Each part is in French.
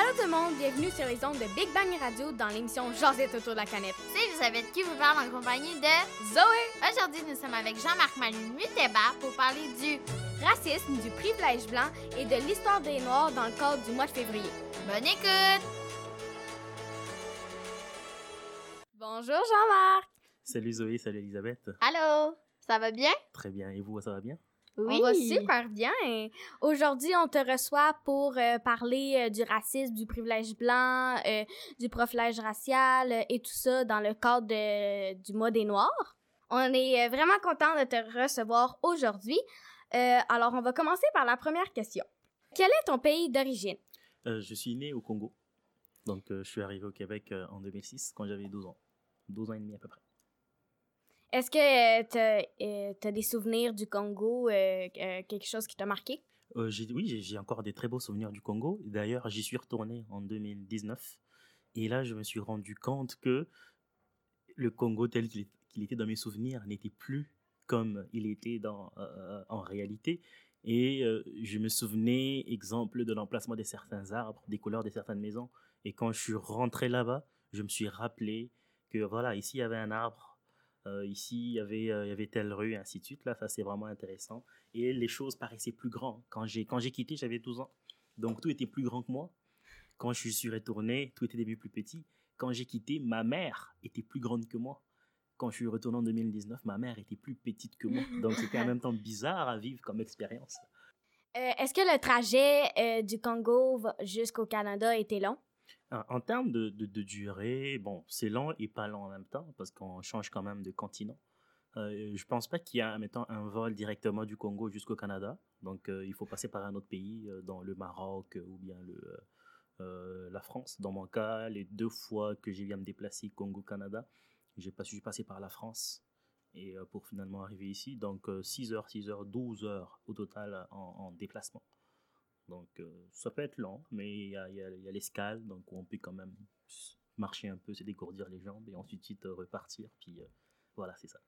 Allô tout le monde, bienvenue sur les ondes de Big Bang Radio dans l'émission Josette autour de la canette. C'est Elisabeth qui vous parle en compagnie de Zoé! Aujourd'hui, nous sommes avec Jean-Marc Manu Muteba pour parler du Racisme, du privilège blanc et de l'histoire des Noirs dans le cadre du mois de février. Bonne écoute! Bonjour Jean-Marc! Salut Zoé, salut Elisabeth. Allô? Ça va bien? Très bien. Et vous, ça va bien? Oui. On va super bien. Aujourd'hui, on te reçoit pour euh, parler euh, du racisme, du privilège blanc, euh, du profilage racial euh, et tout ça dans le cadre de- du mois des Noirs. On est vraiment content de te recevoir aujourd'hui. Euh, alors, on va commencer par la première question. Quel est ton pays d'origine? Euh, je suis né au Congo. Donc, euh, je suis arrivé au Québec euh, en 2006 quand j'avais 12 ans. 12 ans et demi à peu près. Est-ce que tu as des souvenirs du Congo, euh, euh, quelque chose qui t'a marqué? Euh, oui, j'ai- encore des très beaux souvenirs du Congo. D'ailleurs, j'y suis retourné en 2019. Et là, je me suis rendu compte que le Congo tel qu'il était dans mes souvenirs n'était plus comme il était euh, en réalité. Et euh, je me souvenais, exemple, de l'emplacement de certains arbres, des couleurs de certaines maisons. Et quand je suis rentré là-bas, je me suis rappelé que voilà, ici il y avait un arbre, euh, ici il y avait, euh, il y avait telle rue, et ainsi de suite. Là, ça c'est vraiment intéressant. Et les choses paraissaient plus grandes. Quand j'ai, quand j'ai quitté, j'avais 12 ans. Donc tout était plus grand que moi. Quand je suis retourné, tout était devenu plus petit. Quand j'ai quitté, ma mère était plus grande que moi. Quand je suis retourné en 2019, ma mère était plus petite que moi. Donc c'était en même temps bizarre à vivre comme expérience. Euh, Est-ce que le trajet du Congo jusqu'au Canada était long? En, termes de, durée, bon, c'est lent et pas lent en même temps parce qu'on change quand même de continent. Euh, je pense pas qu'il y a mettons, un vol directement du Congo jusqu'au Canada. Donc euh, il faut passer par un autre pays, euh, dans le Maroc euh, ou bien la France. Dans mon cas, les deux fois que j'ai à me déplacer Congo-Canada, j'ai pas su passer par la France et pour finalement arriver ici. Donc 6 heures, 6 heures, 12 heures au total en déplacement. Donc euh, ça peut être lent, mais il y a, il y a- il y a l'escale, donc on peut quand même marcher un peu, se dégourdir les jambes et ensuite euh, repartir. Puis euh, voilà, c'est ça.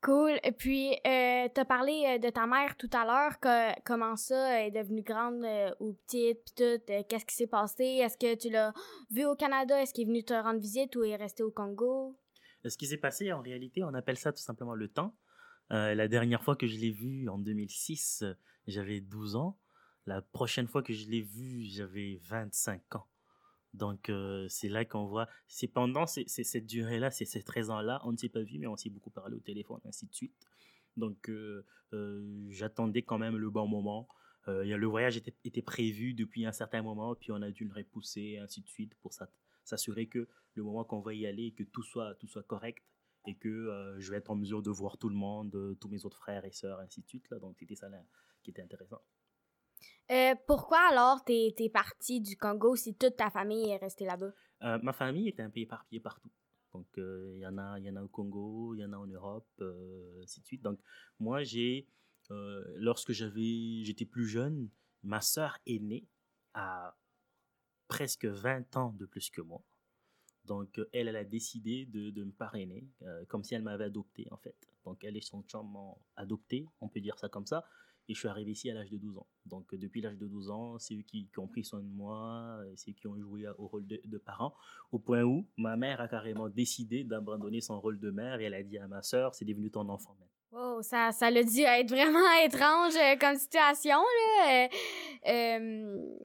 Cool. Et puis, euh, t'as parlé de ta mère tout à l'heure, que- comment ça elle est devenue grande euh, ou petite, puis tout? euh, Qu'est-ce qui s'est passé? Est-ce que tu l'as vu au Canada? Est-ce qu'il est venu te rendre visite ou est resté au Congo? Ce qui s'est passé, en réalité, on appelle ça tout simplement le temps. Euh, la dernière fois que je l'ai vu, en 2006, euh, j'avais 12 ans. La prochaine fois que je l'ai vu, j'avais 25 ans. Donc, euh, c'est là qu'on voit. C'est pendant cette durée-là, ces, ces 13 ans-là, on ne s'est pas vu, mais on s'est beaucoup parlé au téléphone, ainsi de suite. Donc, j'attendais quand même le bon moment. Le voyage était, était prévu depuis un certain moment, puis on a dû le repousser, ainsi de suite, pour s'assurer que le moment qu'on va y aller, que tout soit, tout soit correct et que euh, je vais être en mesure de voir tout le monde, euh, tous mes autres frères et sœurs, ainsi de suite. Là. Donc, c'était ça là, qui était intéressant. Euh, pourquoi alors t'es es parti du Congo si toute ta famille est restée là-bas? Euh, ma famille était un peu éparpillée partout. Donc, euh, il y, en a- y en a au Congo, il y en a en Europe, ainsi de suite. Donc, moi, j'ai, lorsque j'avais, j'étais plus jeune, ma sœur aînée a presque 20 ans de plus que moi. Donc, euh, elle, elle a décidé de, me parrainer, euh, comme si elle m'avait adopté, en fait. Donc, elle et son chum m'ont adopté, on peut dire ça comme ça. Et je suis arrivé ici à l'âge de 12 ans. Donc, euh, depuis l'âge de 12 ans, c'est eux qui, ont pris soin de moi, et c'est eux qui ont joué au rôle de, de parent, au point où ma mère a carrément décidé d'abandonner son rôle de mère et elle a dit à ma sœur, c'est devenu ton enfant maintenant. Wow, ça, ça l'a dû être vraiment étrange euh, comme situation, là. Euh, euh,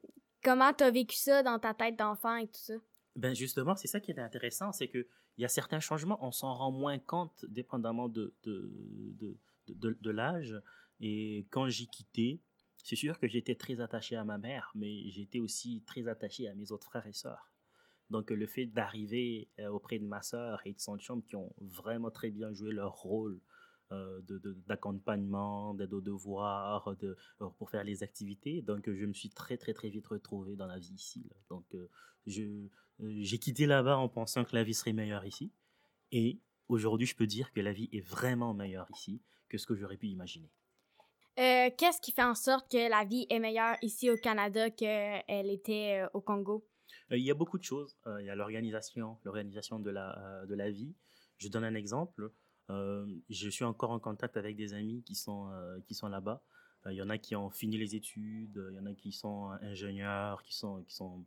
comment t'as vécu ça dans ta tête d'enfant et tout ça? Ben justement, c'est ça qui est intéressant, c'est que il y a certains changements, on s'en rend moins compte dépendamment de, de, de, de, l'âge. Et quand j'ai quitté, c'est sûr que j'étais très attaché à ma mère, mais j'étais aussi très attaché à mes autres frères et sœurs. Donc le fait d'arriver euh, auprès de ma sœur et de son chum qui ont vraiment très bien joué leur rôle euh, de- de- d'accompagnement, d'aide aux devoirs, de, pour faire les activités, donc je me suis très très très vite retrouvé dans la vie ici. Donc euh, je, j'ai quitté là-bas en pensant que la vie serait meilleure ici. Et aujourd'hui, je peux dire que la vie est vraiment meilleure ici que ce que j'aurais pu imaginer. Euh, Qu'est-ce qui fait en sorte que la vie est meilleure ici au Canada qu'elle était euh, au Congo? Euh, il y a beaucoup de choses. Euh, il y a l'organisation, l'organisation de la, de la vie. Je donne un exemple. Je suis encore en contact avec des amis qui sont, qui sont là-bas. Il y en a qui ont fini les études, il y en a qui sont ingénieurs, qui sont, qui sont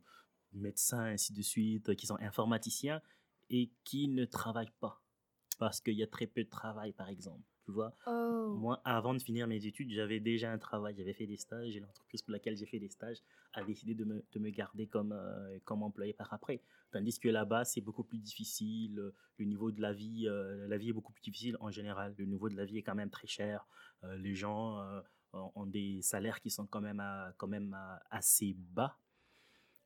médecins, ainsi de suite, qui sont informaticiens et qui ne travaillent pas parce qu'il y a très peu de travail, par exemple. Tu vois, Oh. moi, avant de finir mes études, j'avais déjà un travail, j'avais fait des stages et l'entreprise pour laquelle j'ai fait des stages a décidé de me, de me garder comme, euh, comme employé par après. Tandis que là-bas, c'est beaucoup plus difficile. Le niveau de la vie, euh, la vie est beaucoup plus difficile en général. Le niveau de la vie est quand même très cher. Euh, les gens ont ont des salaires qui sont quand même, à- quand même à- assez bas.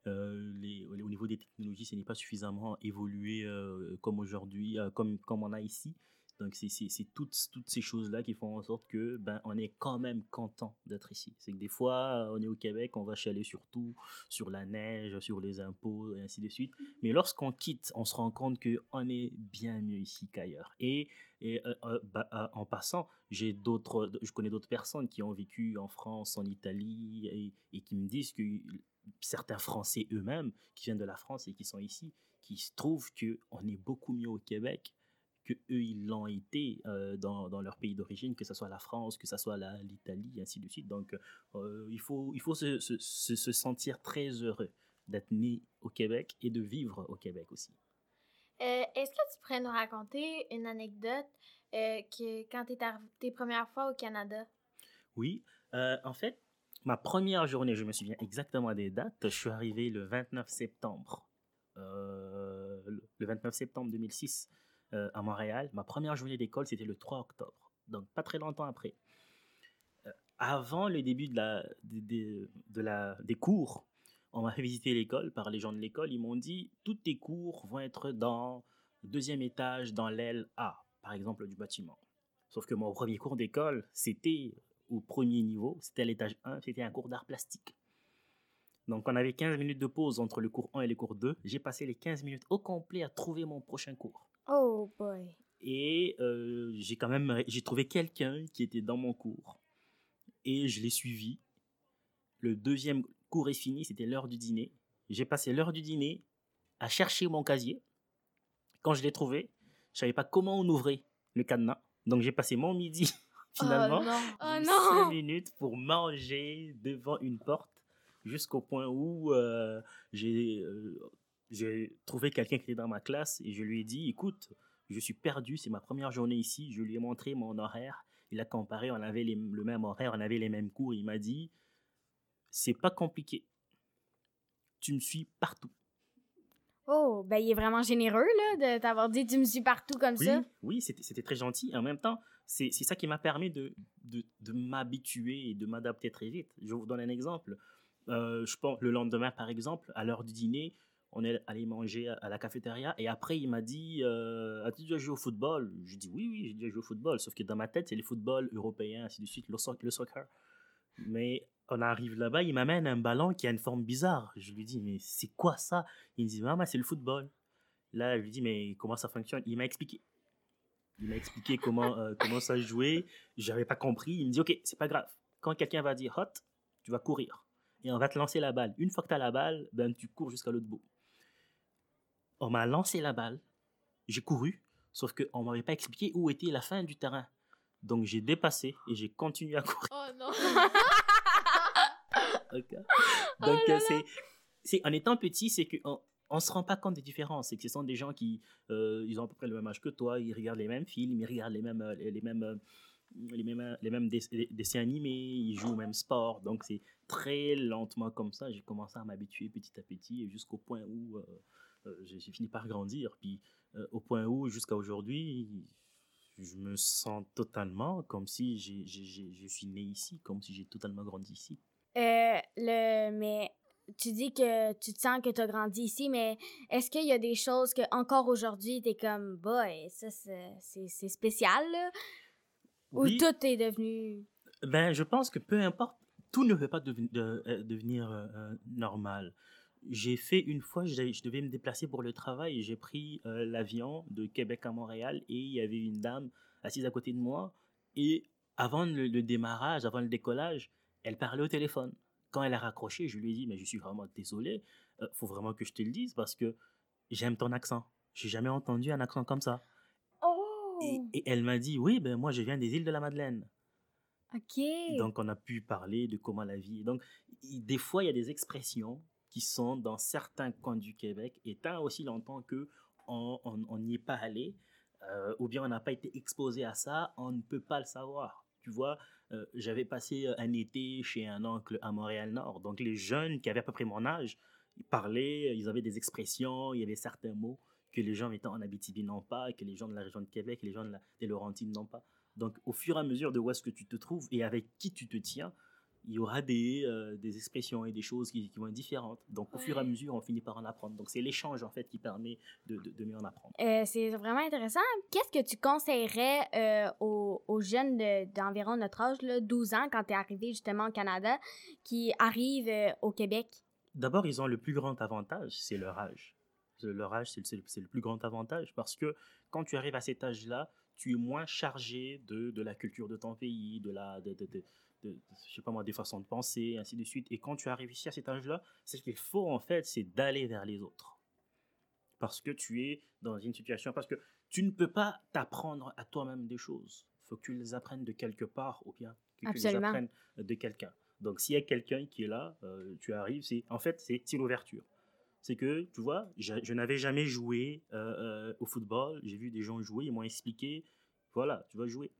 Euh, au niveau des technologies, ce n'est pas suffisamment évolué euh, comme aujourd'hui, euh, comme, comme on a ici. Donc, c'est toutes, toutes ces choses-là qui font en sorte que ben, est quand même content d'être ici. C'est que des fois, on est au Québec, on va chialer sur tout, sur la neige, sur les impôts, et ainsi de suite. Mais lorsqu'on quitte, on se rend compte qu'on est bien mieux ici qu'ailleurs. Et, et bah, en passant, je connais d'autres personnes qui ont vécu en France, en Italie, et qui me disent que certains Français eux-mêmes, qui viennent de la France et qui sont ici, qui se trouvent qu'on est beaucoup mieux au Québec que eux ils l'ont été euh, dans, dans leur pays d'origine, que ce soit la France, que ce soit l'Italie, ainsi de suite. Donc, euh, il faut, il faut se, se, se- se sentir très heureux d'être né au Québec et de vivre au Québec aussi. Euh, Est-ce que tu pourrais nous raconter une anecdote que quand tu es tes premières fois au Canada? Oui, en fait, ma première journée, je me souviens exactement des dates, je suis arrivé le 29 septembre. euh, le- le 29 septembre 2006 euh, à Montréal. Ma première journée d'école, c'était le 3 octobre, donc pas très longtemps après. Euh, avant le début de la, de, de- des cours, on m'a fait visiter l'école par les gens de l'école. Ils m'ont dit, tous tes cours vont être dans le deuxième étage, dans l'aile A, par exemple, du bâtiment. Sauf que mon premier cours d'école, c'était au premier niveau, c'était à l'étage 1, c'était un cours d'art plastique. Donc on avait 15 minutes de pause entre le cours 1 et le cours 2. J'ai passé les 15 minutes au complet à trouver mon prochain cours. Oh boy. Et euh, j'ai quand même j'ai trouvé quelqu'un qui était dans mon cours. Et je l'ai suivi. Le deuxième cours est fini, c'était l'heure du dîner. J'ai passé l'heure du dîner à chercher mon casier. Quand je l'ai trouvé, je savais pas comment on ouvrait le cadenas. Donc j'ai passé mon midi finalement Oh non! Oh minutes pour manger devant une porte jusqu'au point où euh, j'ai euh, j'ai trouvé quelqu'un qui était dans ma classe et je lui ai dit écoute je suis perdu c'est ma première journée ici. Je lui ai montré mon horaire. Il a comparé on avait les- le même horaire on avait les mêmes cours. Il m'a dit c'est pas compliqué. Tu me suis partout Oh, ben il est vraiment généreux, là, de t'avoir dit tu me suis partout comme Oui, ça. oui c'était très gentil. En même temps, c'est ça qui m'a permis de, de, de m'habituer et de m'adapter très vite. Je vous donne un exemple. Euh, je pense, le lendemain, par exemple, à l'heure du dîner, on est allé manger à, à la cafétéria et après, il m'a dit euh, As-tu déjà joué au football? Je dis Oui, oui, j'ai déjà joué au football. Sauf que dans ma tête, c'est le football européen, ainsi de suite, le, le soccer. Mais on arrive là-bas, il m'amène un ballon qui a une forme bizarre. Je lui dis Mais c'est quoi ça? Il me dit Maman, c'est le football. Là, je lui dis Mais comment ça fonctionne? Il m'a expliqué. Il m'a expliqué comment, euh, comment ça jouait. J'avais pas compris. Il me dit Ok, c'est pas grave. Quand quelqu'un va dire hot, tu vas courir. Et on va te lancer la balle. Une fois que tu as la balle, ben, tu cours jusqu'à l'autre bout. On m'a lancé la balle. J'ai couru. Sauf qu'on m'avait pas expliqué où était la fin du terrain. Donc j'ai dépassé et j'ai continué à courir. Oh non! Ok. Donc, euh, c'est, c'est, en étant petit, c'est qu'on on se rend pas compte des différences. C'est que ce sont des gens qui euh, ils ont à peu près le même âge que toi, ils regardent les mêmes films, ils regardent les mêmes, euh, les, mêmes, les mêmes, les mêmes dess- les dessins animés, ils jouent au même sport. Donc, c'est très lentement comme ça. J'ai commencé à m'habituer petit à petit et jusqu'au point où euh, j'ai fini par grandir. Puis, euh, au point où, jusqu'à aujourd'hui, je me sens totalement comme si j'ai- je suis né ici, comme si j'ai totalement grandi ici. Euh, le, mais tu dis que tu te sens que tu as grandi ici, mais est-ce qu'il y a des choses que encore aujourd'hui t'es comme boy, ça c'est spécial là? Ou Oui. tout est devenu. Ben, je pense que peu importe, tout ne peut pas de- euh, devenir euh, normal. J'ai fait une fois, je, devais- me déplacer pour le travail j'ai pris euh, l'avion de Québec à Montréal et il y avait une dame assise à côté de moi et avant le, le démarrage, avant le décollage, elle parlait au téléphone. Quand elle a raccroché, je lui ai dit, mais je suis vraiment désolé, euh, faut vraiment que je te le dise parce que j'aime ton accent. J'ai jamais entendu un accent comme ça. Oh! Et, et elle m'a dit, oui, ben moi je viens des îles de la Madeleine. OK. Donc, on a pu parler de comment la vie. Donc, des fois, il y a des expressions qui sont dans certains coins du Québec, et tant aussi longtemps que on n'y est pas allé, euh, ou bien on n'a pas été exposé à ça, on ne peut pas le savoir. Tu vois, euh, j'avais passé euh, un été chez un oncle à Montréal-Nord. Donc, les jeunes qui avaient à peu près mon âge, ils parlaient, ils avaient des expressions, il y avait certains mots que les gens étant en Abitibi n'ont pas, que les gens de la région de Québec, les gens de des Laurentides n'ont pas. Donc, au fur et à mesure de où est-ce que tu te trouves et avec qui tu te tiens, il y aura des, euh, des expressions et des choses qui, qui vont être différentes. Donc, au fur et à mesure, on finit par en apprendre. Donc, c'est l'échange, en fait, qui permet de, de, de mieux en apprendre. Euh, c'est vraiment intéressant. Qu'est-ce que tu conseillerais euh, aux, aux jeunes de- d'environ notre âge, là, 12 ans, quand tu es arrivé justement au Canada, qui arrivent au Québec? D'abord, ils ont le plus grand avantage, c'est leur âge. Leur âge, c'est le, plus grand avantage parce que quand tu arrives à cet âge-là, tu es moins chargé de, de la culture de ton pays, de la, de, de, de- je sais pas moi, des façons de penser, ainsi de suite. Et quand tu arrives ici à cet âge-là, c'est ce qu'il faut en fait, c'est d'aller vers les autres. Parce que tu es dans une situation, parce que tu ne peux pas t'apprendre à toi-même des choses. Il faut que tu les apprennes de quelque part ou bien que tu les Absolument. apprennes de quelqu'un. Donc s'il y a quelqu'un qui est là, euh, tu arrives, c'est en fait c'est c'est l'ouverture. C'est que tu vois, je, je n'avais jamais joué euh, euh, au football. J'ai vu des gens jouer, ils m'ont expliqué, voilà, tu vas jouer.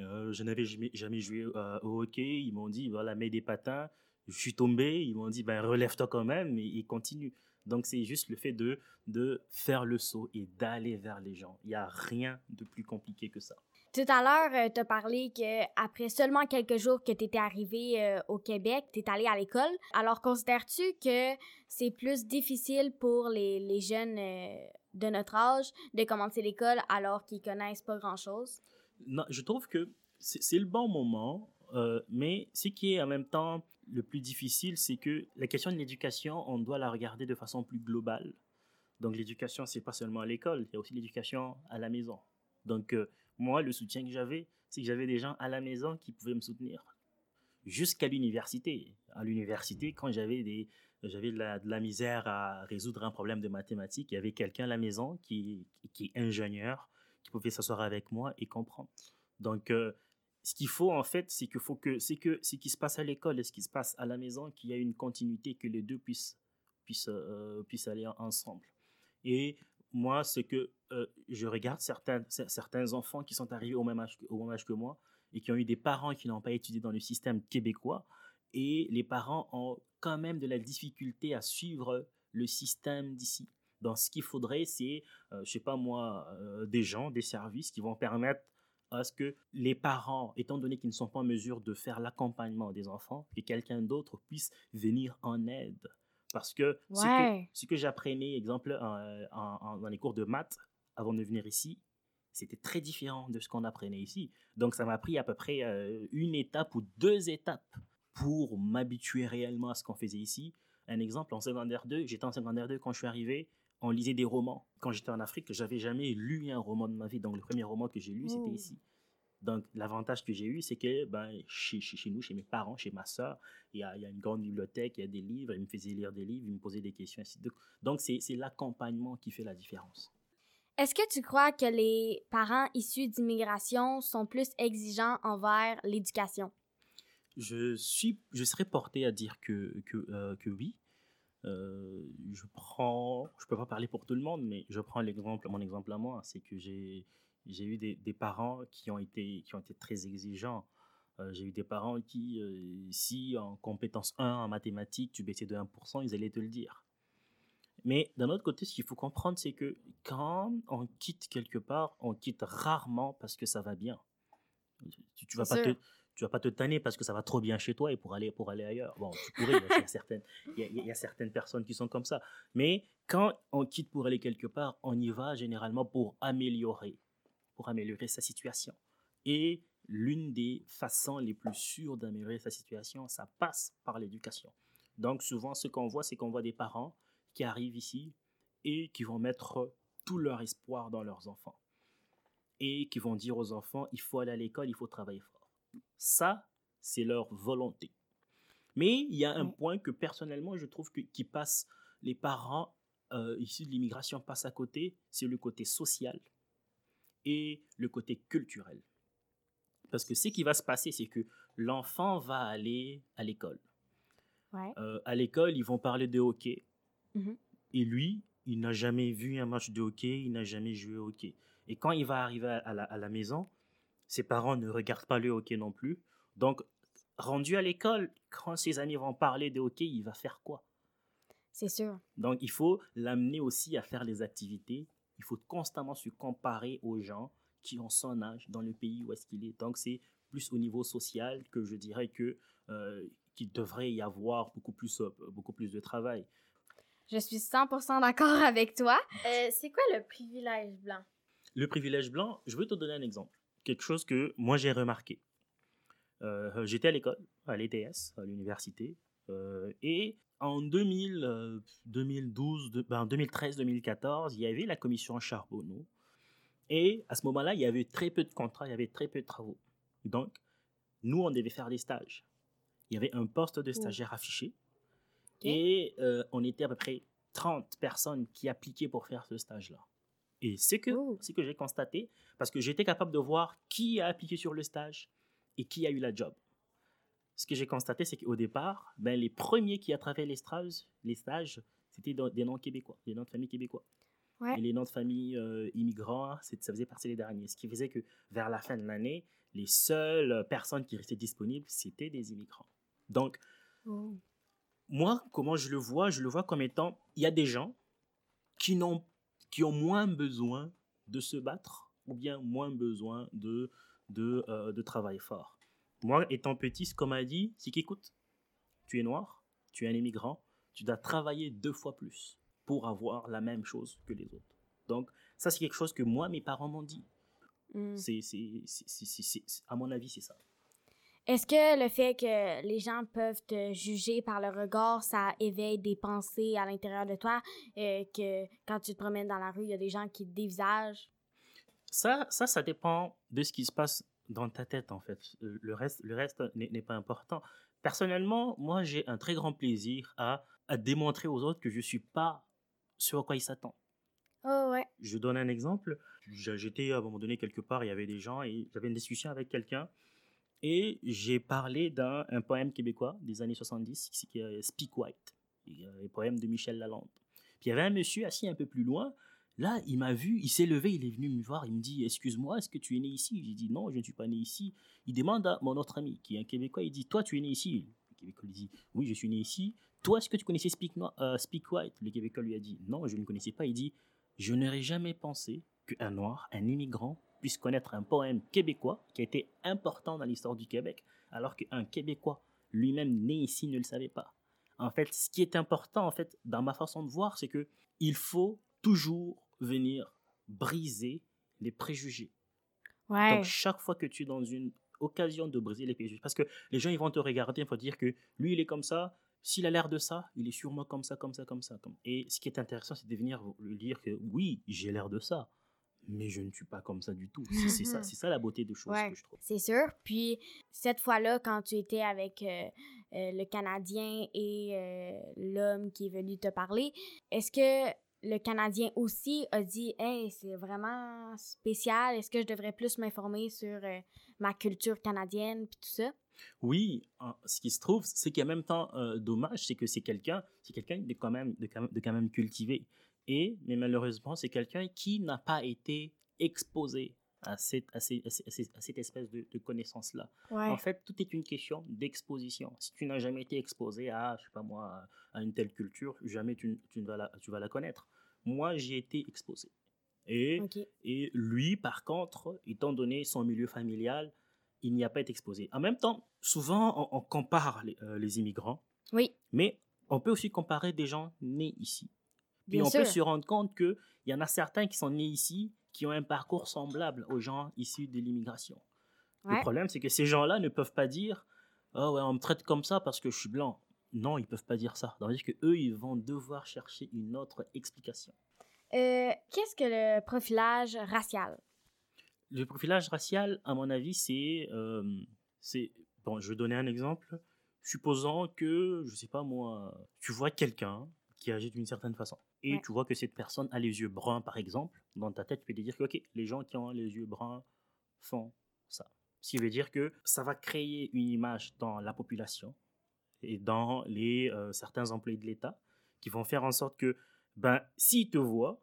Euh, je n'avais jamais, joué euh, au hockey. Ils m'ont dit, voilà, mets des patins. Je suis tombé. Ils m'ont dit, ben, relève-toi quand même et, et continue. Donc, c'est juste le fait de, de faire le saut et d'aller vers les gens. Il n'y a rien de plus compliqué que ça. Tout à l'heure, tu as parlé qu'après seulement quelques jours que tu étais arrivé euh, au Québec, tu es allé à l'école. Alors, considères-tu que c'est plus difficile pour les, les jeunes euh, de notre âge de commencer l'école alors qu'ils connaissent pas grand-chose? Je trouve que c'est le bon moment, euh, mais ce qui est en même temps le plus difficile, c'est que la question de l'éducation, on doit la regarder de façon plus globale. Donc l'éducation, c'est pas seulement à l'école, il y a aussi l'éducation à la maison. Donc euh, moi, le soutien que j'avais, c'est que j'avais des gens à la maison qui pouvaient me soutenir jusqu'à l'université. À l'université, quand j'avais de la misère à résoudre un problème de mathématiques, il y avait quelqu'un à la maison qui, qui est ingénieur, qui pouvait s'asseoir avec moi et comprendre. Donc, euh, ce qu'il faut en fait, c'est qu'il faut que c'est que ce qui se passe à l'école et ce qui se passe à la maison, qu'il y ait une continuité, que les deux puissent puissent euh, puissent aller en- ensemble. Et moi, ce que euh, je regarde certains cer- certains enfants qui sont arrivés au même âge au même âge que moi et qui ont eu des parents qui n'ont pas étudié dans le système québécois et les parents ont quand même de la difficulté à suivre le système d'ici. Donc, ce qu'il faudrait, c'est, euh, je sais pas moi, euh, des gens, des services qui vont permettre à ce que les parents, étant donné qu'ils ne sont pas en mesure de faire l'accompagnement des enfants, que quelqu'un d'autre puisse venir en aide. Parce que ce Ouais. que, ce que j'apprenais, exemple, en- en- en- dans les cours de maths, avant de venir ici, c'était très différent de ce qu'on apprenait ici. Donc, ça m'a pris à peu près euh, une étape ou deux étapes pour m'habituer réellement à ce qu'on faisait ici. Un exemple, en secondaire 2, j'étais en secondaire 2 quand je suis arrivé, on lisait des romans. Quand j'étais en Afrique, j'avais jamais lu un roman de ma vie. Donc, le premier roman que j'ai lu, Oh. c'était ici. Donc, l'avantage que j'ai eu, c'est que ben, chez, chez, chez nous, chez mes parents, chez ma soeur, il y a, il y a une grande bibliothèque, il y a des livres, ils me faisaient lire des livres, ils me posaient des questions, ainsi de Donc, c'est c'est l'accompagnement qui fait la différence. Est-ce que tu crois que les parents issus d'immigration sont plus exigeants envers l'éducation? Je, suis, je serais porté à dire que, que, euh, que oui. Euh, je prends, je peux pas parler pour tout le monde, mais je prends l'exemple, mon exemple à moi, c'est que j'ai, j'ai eu des, des parents qui ont été, qui ont été très exigeants. Euh, j'ai eu des parents qui, euh, si en compétence 1 en mathématiques, tu baissais de 1%, ils allaient te le dire. Mais d'un autre côté, ce qu'il faut comprendre, c'est que quand on quitte quelque part, on quitte rarement parce que ça va bien. Tu, tu vas pas sûr. te, tu vas pas te tanner parce que ça va trop bien chez toi et pour aller, pour aller ailleurs. Bon, tu pourrais, il y a certaines, y a certaines personnes qui sont comme ça. Mais quand on quitte pour aller quelque part, on y va généralement pour améliorer, pour améliorer sa situation. Et l'une des façons les plus sûres d'améliorer sa situation, ça passe par l'éducation. Donc souvent, ce qu'on voit, c'est qu'on voit des parents qui arrivent ici et qui vont mettre tout leur espoir dans leurs enfants. Et qui vont dire aux enfants, il faut aller à l'école, il faut travailler fort. Ça, c'est leur volonté. Mais il y a un point que personnellement, je trouve que, qui passe, les parents euh, issus de l'immigration passent à côté, c'est le côté social et le côté culturel. Parce que ce qui va se passer, c'est que l'enfant va aller à l'école. Ouais. Euh, à l'école, ils vont parler de hockey. Mhm. Et lui, il n'a jamais vu un match de hockey, il n'a jamais joué au hockey. Et quand il va arriver à la, à la maison, ses parents ne regardent pas le hockey non plus. Donc, rendu à l'école, quand ses amis vont parler de hockey, il va faire quoi? C'est sûr. Donc, il faut l'amener aussi à faire les activités. Il faut constamment se comparer aux gens qui ont son âge dans le pays où est-ce qu'il est. Donc, c'est plus au niveau social que je dirais que euh, qu'il devrait y avoir beaucoup plus, euh, beaucoup plus de travail. Je suis 100% d'accord avec toi. Euh, c'est quoi le privilège blanc? Le privilège blanc, je vais te donner un exemple. Quelque chose que moi j'ai remarqué. Euh, J'étais à l'école, à l'ETS, à l'université, euh, et en 2000, euh, 2012, de- ben, 2013-2014, il y avait la commission Charbonneau. Et à ce moment-là, il y avait très peu de contrats, il y avait très peu de travaux. Donc, nous, on devait faire des stages. Il y avait un poste de stagiaire affiché. Et euh, on était à peu près 30 personnes qui appliquaient pour faire ce stage-là. Et c'est que, Oh. c'est que j'ai constaté, parce que j'étais capable de voir qui a appliqué sur le stage et qui a eu la job. Ce que j'ai constaté, c'est qu'au départ, ben, les premiers qui attrapaient les stages, les stages c'était des noms québécois, des noms de famille québécois. Ouais. Et les noms de famille euh, immigrants, ça faisait partie des derniers. Ce qui faisait que vers la fin de l'année, les seules personnes qui restaient disponibles, c'était des immigrants. Donc, Oh. moi, comment je le vois? Je le vois comme étant, il y a des gens qui, n'ont, qui ont moins besoin de se battre ou bien moins besoin de, de, euh, de travail fort. Moi, étant petit, ce qu'on m'a dit, c'est qu'écoute, tu es noir, tu es un immigrant, tu dois travailler deux fois plus pour avoir la même chose que les autres. Donc, ça, c'est quelque chose que moi, mes parents m'ont dit. Mm. C'est, c'est, c'est, c'est- c'est- c'est- à mon avis, c'est ça. Est-ce que le fait que les gens peuvent te juger par le regard, ça éveille des pensées à l'intérieur de toi, euh, que quand tu te promènes dans la rue, il y a des gens qui te dévisagent? Ça, ça, ça dépend de ce qui se passe dans ta tête, en fait. Euh, Le reste, le reste n'est pas important. Personnellement, moi, j'ai un très grand plaisir à, à démontrer aux autres que je ne suis pas ce à quoi ils s'attendent. Oh ouais. Je donne un exemple. J'étais à un moment donné quelque part, il y avait des gens et j'avais une discussion avec quelqu'un et j'ai parlé d'un un poème québécois des années 70 qui est Speak White, euh, un poème de Michel Lalande. Puis il y avait un monsieur assis un peu plus loin. Là, il m'a vu, il s'est levé, il est venu me voir, il me dit Excuse-moi, est-ce que tu es né ici? J'ai dit Non, je ne suis pas né ici. Il demande à mon autre ami, qui est un Québécois, il dit Toi, tu es né ici? Le Québécois lui dit Oui, je suis né ici. Toi, est-ce que tu connaissais Speak, euh, Speak White? Le Québécois lui a dit Non, je ne connaissais pas. Il dit Je n'aurais jamais pensé qu'un noir, un immigrant, puisse connaître un poème québécois qui a été important dans l'histoire du Québec, alors qu'un Québécois lui-même né ici ne le savait pas. En fait, ce qui est important, en fait, dans ma façon de voir, c'est que il faut toujours venir briser les préjugés. Ouais. Donc, chaque fois que tu es dans une occasion de briser les préjugés, parce que les gens, ils vont te regarder, il faut dire que lui, il est comme ça, s'il a l'air de ça, il est sûrement comme ça, comme ça, comme ça. Comme... Et ce qui est intéressant, c'est de venir lui dire que oui, j'ai l'air de ça, mais je ne suis pas comme ça du tout. C'est c'est ça, c'est ça la beauté de choses Ouais. que je trouve. C'est sûr. Puis cette fois-là, quand tu étais avec euh, euh, le Canadien et euh, l'homme qui est venu te parler, est-ce que le Canadien aussi a dit Hey, c'est vraiment spécial, est-ce que je devrais plus m'informer sur ma culture canadienne puis tout ça? Oui, ce qui se trouve, c'est qu'en même temps, dommage, c'est que c'est quelqu'un, c'est quelqu'un de quand même, de quand même, de quand même cultivé. Et, mais malheureusement, c'est quelqu'un qui n'a pas été exposé à cette, à ces- à ces- cette espèce de, de connaissance-là. Ouais. En fait, tout est une question d'exposition. Si tu n'as jamais été exposé à, je sais pas moi, à une telle culture, jamais tu, tu ne vas la, tu vas la connaître. Moi, j'y ai été exposé. Et, et lui, par contre, étant donné son milieu familial, il n'y a pas été exposé. En même temps, souvent, on, on compare les, euh, les immigrants, Oui, mais on peut aussi comparer des gens nés ici. Puis bien on sûr. peut se rendre compte qu'il y en a certains qui sont nés ici, qui ont un parcours semblable aux gens issus de l'immigration. Ouais. Le problème, c'est que ces gens-là ne peuvent pas dire Ah ouais, on me traite comme ça parce que je suis blanc. Non, ils peuvent pas dire ça. Veut dire qu'eux, ils vont devoir chercher une autre explication. Euh, Qu'est-ce que le profilage racial? Le profilage racial, à mon avis, c'est. euh, bon, je vais donner un exemple. Supposons que, je sais pas moi, tu vois quelqu'un qui agit d'une certaine façon. Et Ouais. tu vois que cette personne a les yeux bruns, par exemple. Dans ta tête, tu peux te dire que, les gens qui ont les yeux bruns font ça. Ce qui veut dire que ça va créer une image dans la population et dans les euh, certains employés de l'État qui vont faire en sorte que, ben, s'ils te voient,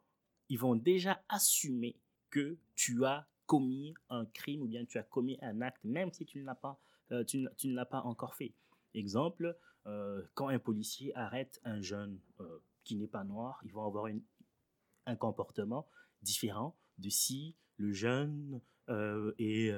ils vont déjà assumer que tu as commis un crime ou bien tu as commis un acte, même si tu ne l'as pas, euh, tu, ne l'as pas encore fait. Exemple, euh, quand un policier arrête un jeune qui n'est pas noir, ils vont avoir un comportement différent de si le jeune est,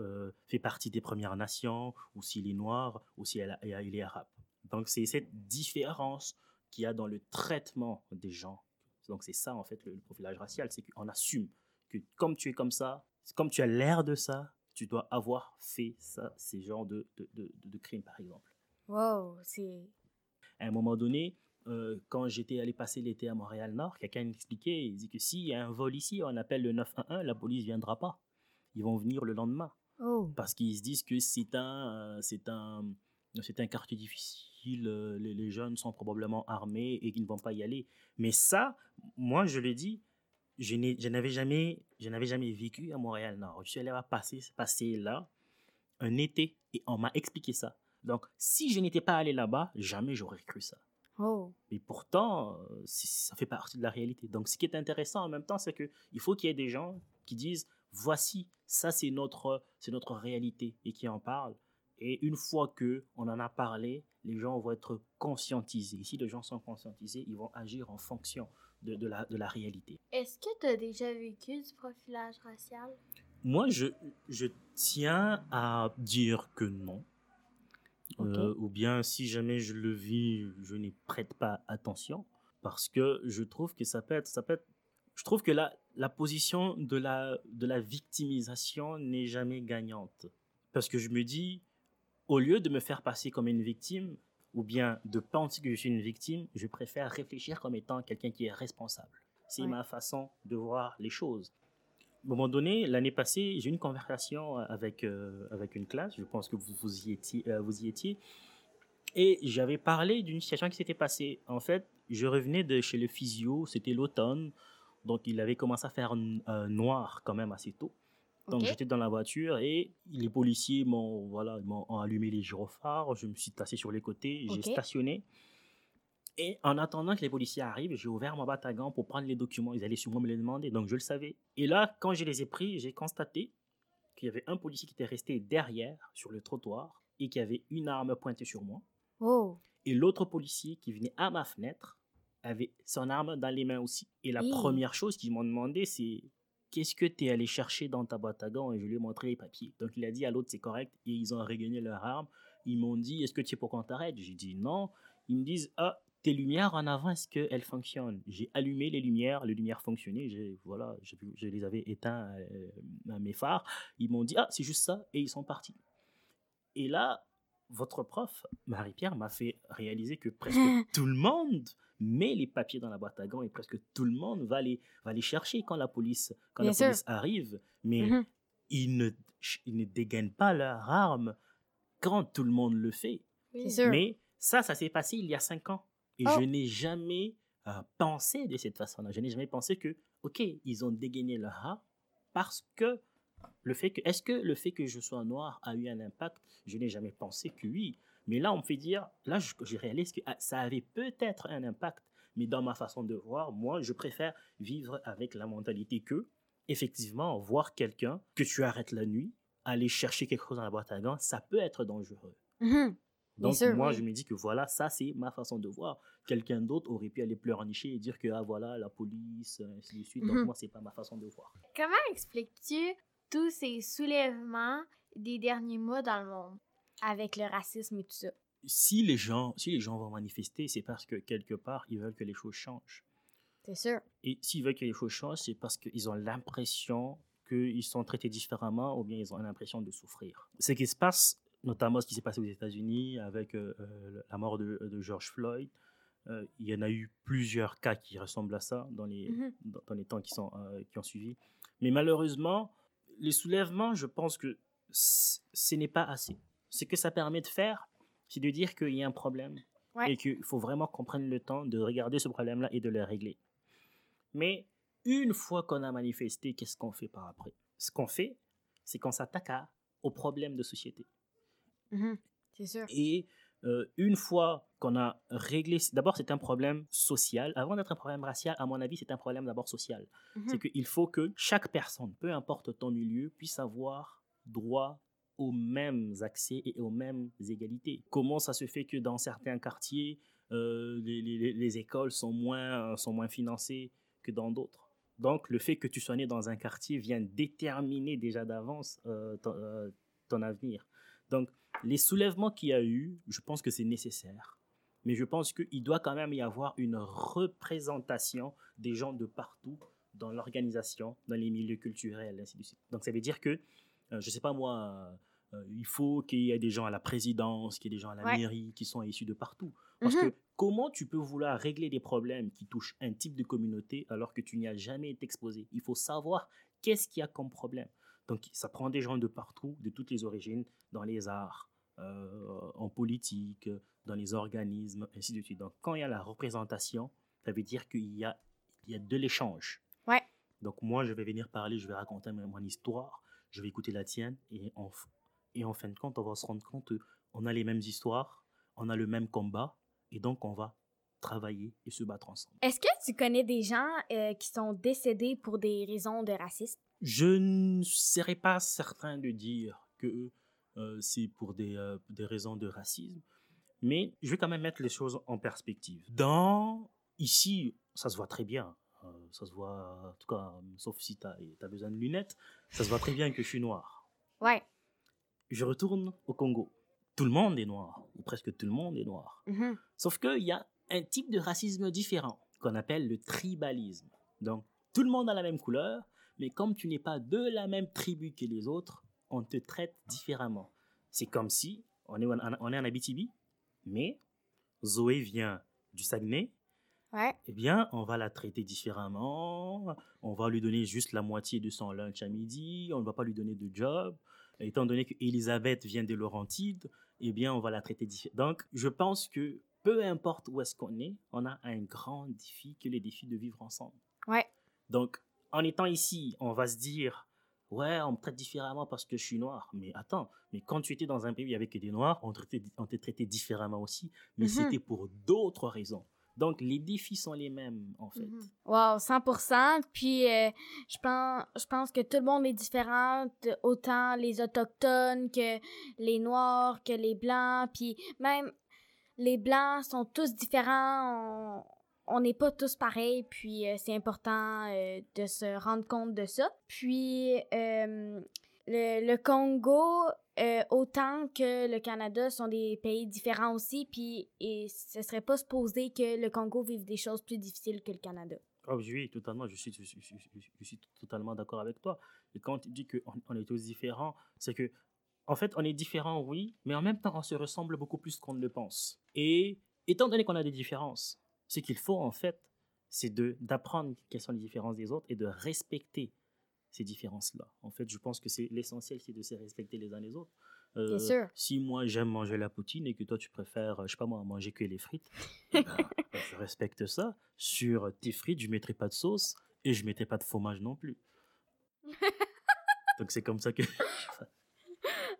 euh, fait partie des Premières Nations, ou s'il est noir, ou s'il est arabe. Donc c'est cette différence qu'il y a dans le traitement des gens. Donc c'est ça en fait le, profilage racial, c'est qu'on assume que comme tu es comme ça, comme tu as l'air de ça, tu dois avoir fait ça, ces genres de, de, crimes par exemple. Wow, c'est... À un moment donné, euh, quand j'étais allé passer l'été à Montréal-Nord, quelqu'un m'expliquait, il dit que s'il y a un vol ici, on appelle le 911, la police viendra pas. Ils vont venir le lendemain. Oh. Parce qu'ils se disent que c'est un, c'est un, c'est un quartier difficile, euh, les, les, jeunes sont probablement armés et qu'ils ne vont pas y aller. Mais ça, moi, je le dis, je, n'avais jamais, je n'avais jamais vécu à Montréal-Nord. Je suis allé passer, passer là un été et on m'a expliqué ça. Donc, si je n'étais pas allé là-bas, jamais j'aurais cru ça. Oh. Et pourtant, euh, ça fait partie de la réalité. Donc, ce qui est intéressant en même temps, c'est qu'il faut qu'il y ait des gens qui disent voici, ça c'est notre, c'est notre réalité et qui en parle. Et une fois que on en a parlé, les gens vont être conscientisés. Si les gens sont conscientisés, ils vont agir en fonction de, de, la, de la réalité. Est-ce que tu as déjà vécu du profilage racial? Moi, je, je tiens à dire que non. Euh, ou bien si jamais je le vis, je n'y prête pas attention parce que je trouve que ça peut être, ça peut être je trouve que la, la position de la, de la victimisation n'est jamais gagnante. Parce que je me dis, au lieu de me faire passer comme une victime, ou bien de penser que je suis une victime, je préfère réfléchir comme étant quelqu'un qui est responsable. C'est ma façon de voir les choses. À un moment donné, l'année passée, j'ai eu une conversation avec, euh, avec une classe, je pense que vous, vous, y, étiez, euh, vous y étiez, et j'avais parlé d'une situation qui s'était passée. En fait, je revenais de chez le physio, c'était l'automne, donc, il avait commencé à faire euh, noir quand même assez tôt. Donc, j'étais dans la voiture et les policiers m'ont voilà, m'ont allumé les gyrophares. Je me suis tassé sur les côtés, j'ai stationné. Et en attendant que les policiers arrivent, j'ai ouvert mon batagan pour prendre les documents. Ils allaient sûrement me les demander, donc je le savais. Et là, quand je les ai pris, j'ai constaté qu'il y avait un policier qui était resté derrière, sur le trottoir, et qui avait une arme pointée sur moi. Oh. Et l'autre policier qui venait à ma fenêtre avait son arme dans les mains aussi. Et la première chose qu'ils m'ont demandé, c'est qu'est-ce que tu es allé chercher dans ta boîte à gants Et je lui ai montré les papiers. Donc il a dit à l'autre, c'est correct. Et ils ont régagné leur arme. Ils m'ont dit, est-ce que tu es pour qu'on t'arrête? J'ai dit non. Ils me disent, ah, tes lumières en avant, est-ce qu'elles fonctionnent? J'ai allumé les lumières, les lumières fonctionnaient. Voilà, je, les avais éteints euh, à mes phares. Ils m'ont dit, ah, c'est juste ça. Et ils sont partis. Et là, votre prof, Marie-Pierre, m'a fait réaliser que presque tout le monde met les papiers dans la boîte à gants et presque tout le monde va les, va les chercher quand la police, quand la police arrive. Mais mm-hmm. ils, ne, ils ne dégainent pas leur arme quand tout le monde le fait. Mais ça, ça s'est passé il y a cinq ans. Et je oh. n'ai jamais euh, pensé de cette façon-là. Je n'ai jamais pensé que, OK, ils ont dégainé leur arme parce que le fait que, est-ce que le fait que je sois noir a eu un impact? Je n'ai jamais pensé que oui. Mais là, on me fait dire, là, je, je réalise que ah, ça avait peut-être un impact, mais dans ma façon de voir, moi, je préfère vivre avec la mentalité que, effectivement, voir quelqu'un que tu arrêtes la nuit, aller chercher quelque chose dans la boîte à gants, ça peut être dangereux. Mm-hmm. Donc, moi, je me dis que voilà, ça, c'est ma façon de voir. Quelqu'un d'autre aurait pu aller pleurnicher et dire que, ah, voilà, la police, ainsi de suite. Donc, mm-hmm. moi, c'est pas ma façon de voir. Comment expliques-tu tous ces soulèvements des derniers mois dans le monde? avec le racisme et tout ça? Si les gens, si les gens vont manifester, c'est parce que quelque part, ils veulent que les choses changent. C'est sûr. Et s'ils veulent que les choses changent, c'est parce qu'ils ont l'impression qu'ils sont traités différemment ou bien ils ont l'impression de souffrir. Ce qui se passe, notamment ce qui s'est passé aux États-Unis avec euh, euh, la mort de, George Floyd, euh, il y en a eu plusieurs cas qui ressemblent à ça dans les, dans, les temps qui, sont, qui ont suivi. Mais malheureusement, les soulèvements, je pense que ce n'est pas assez ce que ça permet de faire, c'est de dire qu'il y a un problème et qu'il faut vraiment qu'on prenne le temps de regarder ce problème-là et de le régler. Mais une fois qu'on a manifesté, qu'est-ce qu'on fait par après? Ce qu'on fait, c'est qu'on s'attaque aux problèmes de société. Mhm. C'est sûr. Et euh, une fois qu'on a réglé, d'abord c'est un problème social. Avant d'être un problème racial, à mon avis, c'est un problème d'abord social. Mhm. C'est qu'il faut que chaque personne, peu importe ton milieu, puisse avoir droit aux mêmes accès et aux mêmes égalités. Comment ça se fait que dans certains quartiers, euh, les, les- les écoles sont moins, sont moins financées que dans d'autres? Donc, le fait que tu sois né dans un quartier vient déterminer déjà d'avance euh, ton, ton avenir. Donc, les soulèvements qu'il y a eu, je pense que c'est nécessaire. Mais je pense qu'il doit quand même y avoir une représentation des gens de partout dans l'organisation, dans les milieux culturels, ainsi de suite. Donc, ça veut dire que, euh, je ne sais pas moi, euh, il faut qu'il y ait des gens à la présidence, qu'il y ait des gens à la Ouais. mairie qui sont issus de partout. Parce Mhm. que comment tu peux vouloir régler des problèmes qui touchent un type de communauté alors que tu n'y as jamais été exposé? Il faut savoir qu'est-ce qu'il y a comme problème. Donc, ça prend des gens de partout, de toutes les origines, dans les arts, euh, en politique, dans les organismes, ainsi de suite. Donc, quand il y a la représentation, ça veut dire qu'il y a, il y a de l'échange. Ouais. Donc, moi, je vais venir parler, je vais raconter mon histoire, je vais écouter la tienne, et en, et en fin de compte, on va se rendre compte qu'on a les mêmes histoires, on a le même combat, et donc on va travailler et se battre ensemble. Est-ce que tu connais des gens euh, qui sont décédés pour des raisons de racisme? Je ne serais pas certain de dire que euh, c'est pour des, euh, des raisons de racisme, mais je vais quand même mettre les choses en perspective. Dans ici, ça se voit très bien. euh, ça se voit, en tout cas, sauf si tu as, besoin de lunettes, ça se voit très bien que je suis noir. Ouais. Je retourne au Congo. Tout le monde est noir, ou presque tout le monde est noir. Mhm. Sauf qu'il y a un type de racisme différent qu'on appelle le tribalisme. Donc, tout le monde a la même couleur, mais comme tu n'es pas de la même tribu que les autres, on te traite différemment. C'est comme si on est, en- on est en Abitibi, mais Zoé vient du Saguenay, Ouais. eh bien, on va la traiter différemment. On va lui donner juste la moitié de son lunch à midi. On ne va pas lui donner de job. Étant donné qu'Elisabeth vient de Laurentide, eh bien, on va la traiter différemment. Donc, je pense que peu importe où est-ce qu'on est, on a un grand défi que les défis de vivre ensemble. Ouais. Donc, en étant ici, on va se dire, ouais, on me traite différemment parce que je suis noir. Mais attends, mais quand tu étais dans un pays avec des noirs, on te traitait, on te traitait différemment aussi, mais Mhm. c'était pour d'autres raisons. Donc, les défis sont les mêmes, en fait. Mhm. Wow, 100%. Puis, euh, je pense, je pense que tout le monde est différent, autant les autochtones que les noirs, que les blancs. Puis, même les blancs sont tous différents. On- n'est pas tous pareils. Puis, euh, c'est important euh, de se rendre compte de ça. Puis, euh, le, le Congo, autant que le Canada, sont des pays différents aussi. Puis, et ce serait pas supposé que le Congo vive des choses plus difficiles que le Canada. Oh, oui, totalement, je suis, je, suis- je suis- je suis totalement d'accord avec toi. Et quand tu dis qu'on on est tous différents, c'est que, en fait, on est différents, oui, mais en même temps, on se ressemble beaucoup plus qu'on ne le pense. Et étant donné qu'on a des différences, ce qu'il faut, en fait, c'est d'apprendre quelles sont les différences des autres et de respecter ces différences-là. En fait, je pense que c'est l'essentiel, c'est de se respecter les uns les autres. Euh, Bien sûr. Si moi j'aime manger la poutine et que toi tu préfères, euh, je sais pas moi, manger que les frites, eh ben, ben, je respecte ça. Sur tes frites, je mettrai pas de sauce et je mettrai pas de fromage non plus. Donc c'est comme ça que.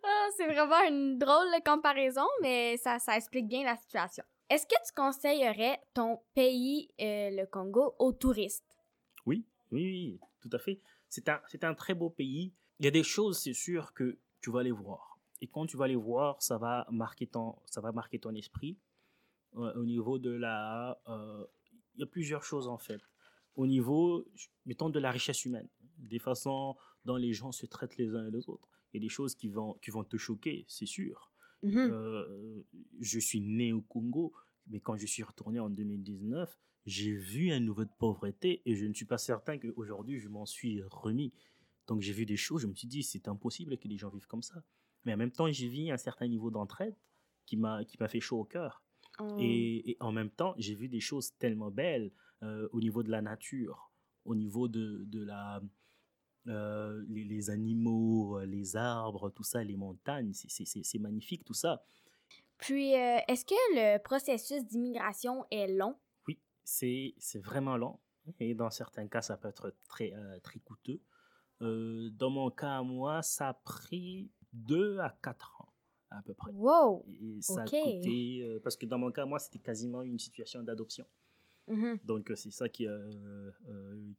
Ah, c'est vraiment une drôle de comparaison, mais ça, ça explique bien la situation. Est-ce que tu conseillerais ton pays, euh, le Congo, aux touristes? Oui, oui, oui, tout à fait. C'est un, un très beau pays. Il y a des choses, c'est sûr, que tu vas aller voir. Et quand tu vas les voir, ça va marquer ton, ça va marquer ton esprit. Euh, au niveau de la... euh, il y a plusieurs choses, en fait. Au niveau, mettons, de la richesse humaine. Des façons dont les gens se traitent les uns et les autres. Il y a des choses qui vont, qui vont te choquer, c'est sûr. Mhm. Euh, je suis né au Congo, mais quand je suis retourné en 2019, j'ai vu un niveau de pauvreté et je ne suis pas certain qu'aujourd'hui je m'en suis remis. Donc j'ai vu des choses, je me suis dit c'est impossible que les gens vivent comme ça. Mais en même temps, j'ai vu un certain niveau d'entraide qui m'a qui m'a fait chaud au cœur. Oh. Et, et en même temps, j'ai vu des choses tellement belles euh, au niveau de la nature, au niveau de, de la, euh, les, les animaux, euh, les arbres, tout ça, les montagnes, c'est- magnifique tout ça. Puis, euh, est-ce que le processus d'immigration est long? Oui, c'est vraiment long et dans certains cas, ça peut être très, euh, très coûteux. Dans mon cas, moi, ça a pris 2 à 4 ans, à peu près. Wow! Et ça Ok. a coûté, parce que dans mon cas, moi, c'était quasiment une situation d'adoption. Mhm. Donc, c'est ça qui,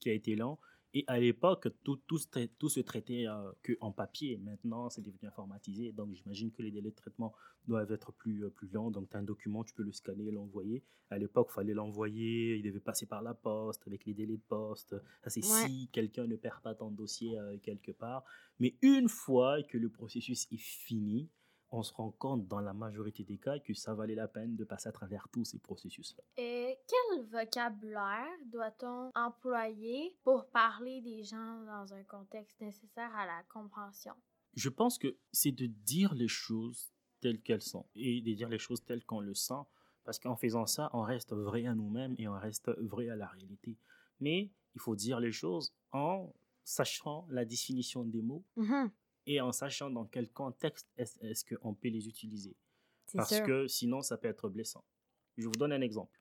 qui a été lent. Et à l'époque, tout, tout, se trai- tout se traitait euh, que en papier. Maintenant, c'est devenu informatisé. Donc, j'imagine que les délais de traitement doivent être plus, euh, plus lents. Donc, tu as un document, tu peux le scanner, l'envoyer. À l'époque, il fallait l'envoyer. Il devait passer par la poste avec les délais de poste. Ça, c'est Ouais. si quelqu'un ne perd pas ton dossier euh, quelque part. Mais une fois que le processus est fini, on se rend compte dans la majorité des cas que ça valait la peine de passer à travers tous ces processus-là. Et quel vocabulaire doit-on employer pour parler des gens dans un contexte nécessaire à la compréhension? Je pense que c'est de dire les choses telles qu'elles sont et de dire les choses telles qu'on le sent. Parce qu'en faisant ça, on reste vrai à nous-mêmes et on reste vrai à la réalité. Mais il faut dire les choses en sachant la définition des mots Mhm. Et en sachant dans quel contexte est-ce est-ce qu'on peut les utiliser. Parce sûr. que sinon, ça peut être blessant. Je vous donne un exemple.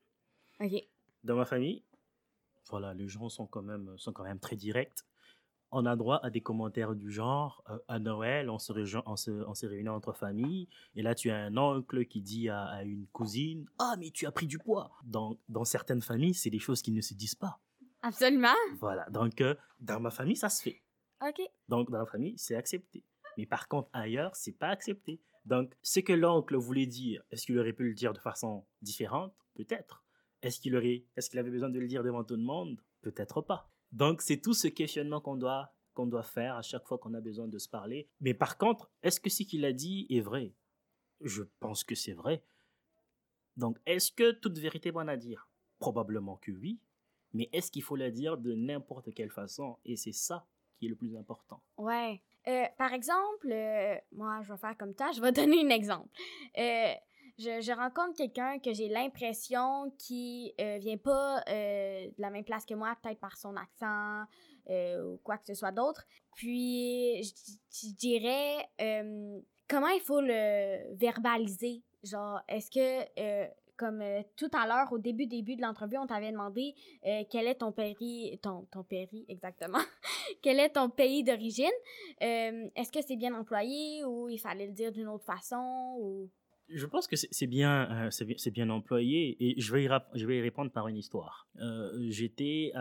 Dans ma famille, voilà, les gens sont quand même, sont quand même très directs. On a droit à des commentaires du genre euh, à Noël, on se, on, se, on se réunit entre familles, et là tu as un oncle qui dit à, à une cousine Ah, mais tu as pris du poids dans, dans certaines familles, c'est des choses qui ne se disent pas. Absolument. Voilà, donc euh, dans ma famille, ça se fait. Donc, dans la famille, c'est accepté. Mais par contre, ailleurs, c'est pas accepté. Donc, ce que l'oncle voulait dire, est-ce qu'il aurait pu le dire de façon différente? Peut-être. Est-ce qu'il aurait, est-ce qu'il avait besoin de le dire devant tout le monde? Peut-être pas. Donc, c'est tout ce questionnement qu'on doit, qu'on doit faire à chaque fois qu'on a besoin de se parler. Mais par contre, est-ce que ce qu'il a dit est vrai? Je pense que c'est vrai. Donc, est-ce que toute vérité est bonne à dire? Probablement que oui. Mais est-ce qu'il faut la dire de n'importe quelle façon? Et c'est ça qui est le plus important. Ouais. Euh, par exemple, euh, moi, je vais faire comme ça. Je vais donner un exemple. Euh, je, rencontre quelqu'un que j'ai l'impression qui vient pas de la même place que moi, peut-être par son accent ou quoi que ce soit d'autre. Puis, je, je dirais comment il faut le verbaliser? Genre, est-ce que, comme euh, tout à l'heure, au début, début de l'entrevue, on t'avait demandé euh, quel est ton péri, ton, ton exactement, quel est ton pays d'origine? Euh, Est-ce que c'est bien employé ou il fallait le dire d'une autre façon ou... Je pense que c'est bien, c'est bien, employé et je vais y, je vais y répondre par une histoire. J'étais,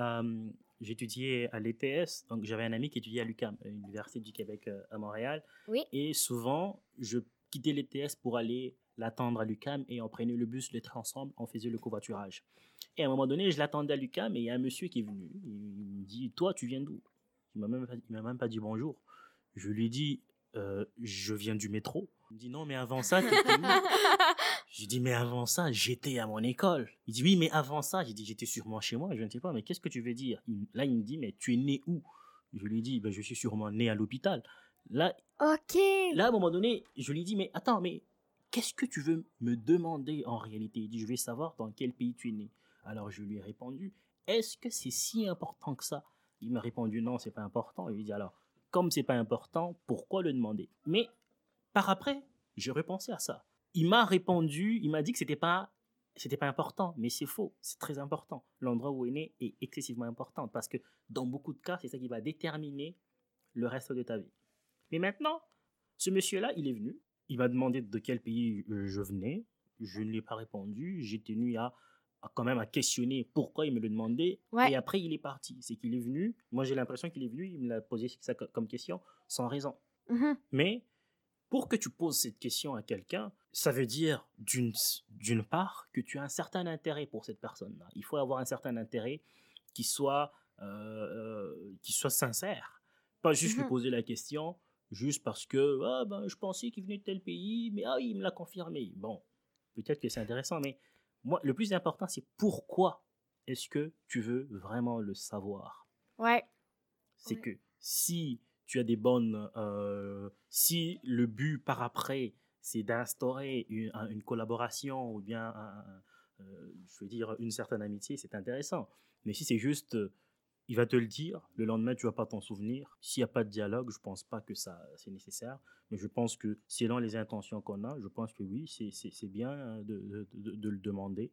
j'étudiais à l'ETS, donc j'avais un ami qui étudiait à l'UQAM, l'Université du Québec à Montréal. Oui. Et souvent, je quittais l'ETS pour aller l'attendre à l'UQAM et on prenait le bus, les trains ensemble, on faisait le covoiturage. Et à un moment donné, je l'attendais à l'UQAM et il y a un monsieur qui est venu. Il me dit Toi, tu viens d'où? Il m'a même, pas- il m'a même pas dit bonjour. Je lui dis Euh, Je viens du métro. Il me dit Non, mais avant ça, tu J'ai dit, mais avant ça, j'étais à mon école. Il dit, oui, mais avant ça, j'ai dit, j'étais sûrement chez moi. Je ne sais pas, mais qu'est-ce que tu veux dire? Il- Là, il me dit, mais tu es né où? Je lui dis, ben, je suis sûrement né à l'hôpital. Là, OK. là, à un moment donné, je lui dis, mais attends, mais qu'est-ce que tu veux me demander en réalité? Il dit, je vais savoir dans quel pays tu es né. Alors, je lui ai répondu, est-ce que c'est si important que ça? Il m'a répondu, non, c'est pas important. Je lui dit, alors, comme c'est pas important, pourquoi le demander? Mais par après, j'ai repensé à ça. Il m'a répondu, il m'a dit que c'était pas c'était pas important, mais c'est faux, c'est très important. L'endroit où il est né est excessivement important parce que dans beaucoup de cas, c'est ça qui va déterminer le reste de ta vie. Mais maintenant, ce monsieur-là, il est venu, il m'a demandé de quel pays je venais, je ne lui ai pas répondu, j'ai tenu à, à quand même à questionner pourquoi il me le demandait, Ouais. et après il est parti. C'est qu'il est venu, moi j'ai l'impression qu'il est venu, il me l'a posé ça comme question sans raison. Mhm. Mais pour que tu poses cette question à quelqu'un, ça veut dire d'une part que tu as un certain intérêt pour cette personne-là. Il faut avoir un certain intérêt qui soit, euh, qui soit sincère. Pas juste lui Mhm. poser la question juste parce que ah, ben, je pensais qu'il venait de tel pays, mais ah, il me l'a confirmé. Bon, peut-être que c'est intéressant, mais moi, le plus important, c'est pourquoi est-ce que tu veux vraiment le savoir? Ouais. c'est Ouais. que si tu as des bonnes, euh, si le but par après, c'est d'instaurer une, un- une collaboration ou bien, un- euh, je veux dire, une certaine amitié, c'est intéressant. Mais si c'est juste, euh, il va te le dire, le lendemain, tu vas pas t'en souvenir. S'il n'y a pas de dialogue, je pense pas que ça c'est nécessaire. Mais je pense que selon les intentions qu'on a, je pense que oui, c'est- bien de, de- de- de le demander.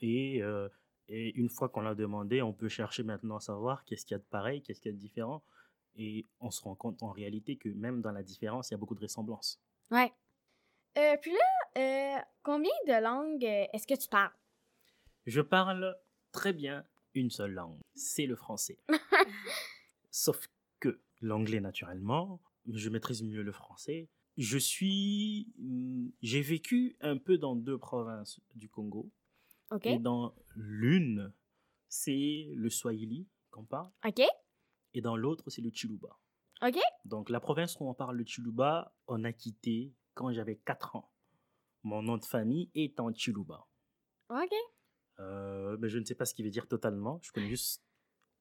Et, euh, et une fois qu'on l'a demandé, on peut chercher maintenant à savoir qu'est-ce qu'il y a de pareil, qu'est-ce qu'il y a de différent. Et on se rend compte en réalité que même dans la différence, il y a beaucoup de ressemblances. Ouais. Euh, puis là, euh, combien de langues euh, est-ce que tu parles? Je parle très bien une seule langue, c'est le français. Sauf que l'anglais, naturellement, je maîtrise mieux le français. Je suis. hmm, J'ai vécu un peu dans deux provinces du Congo. OK. Et dans l'une, c'est le Swahili qu'on parle. OK. Et dans l'autre, c'est le Chiluba. OK. Donc, la province où on parle le Chiluba, on a quitté quand j'avais 4 ans. Mon nom de famille est en Chiluba. OK. Euh, mais je ne sais pas ce qu'il veut dire totalement. Je connais juste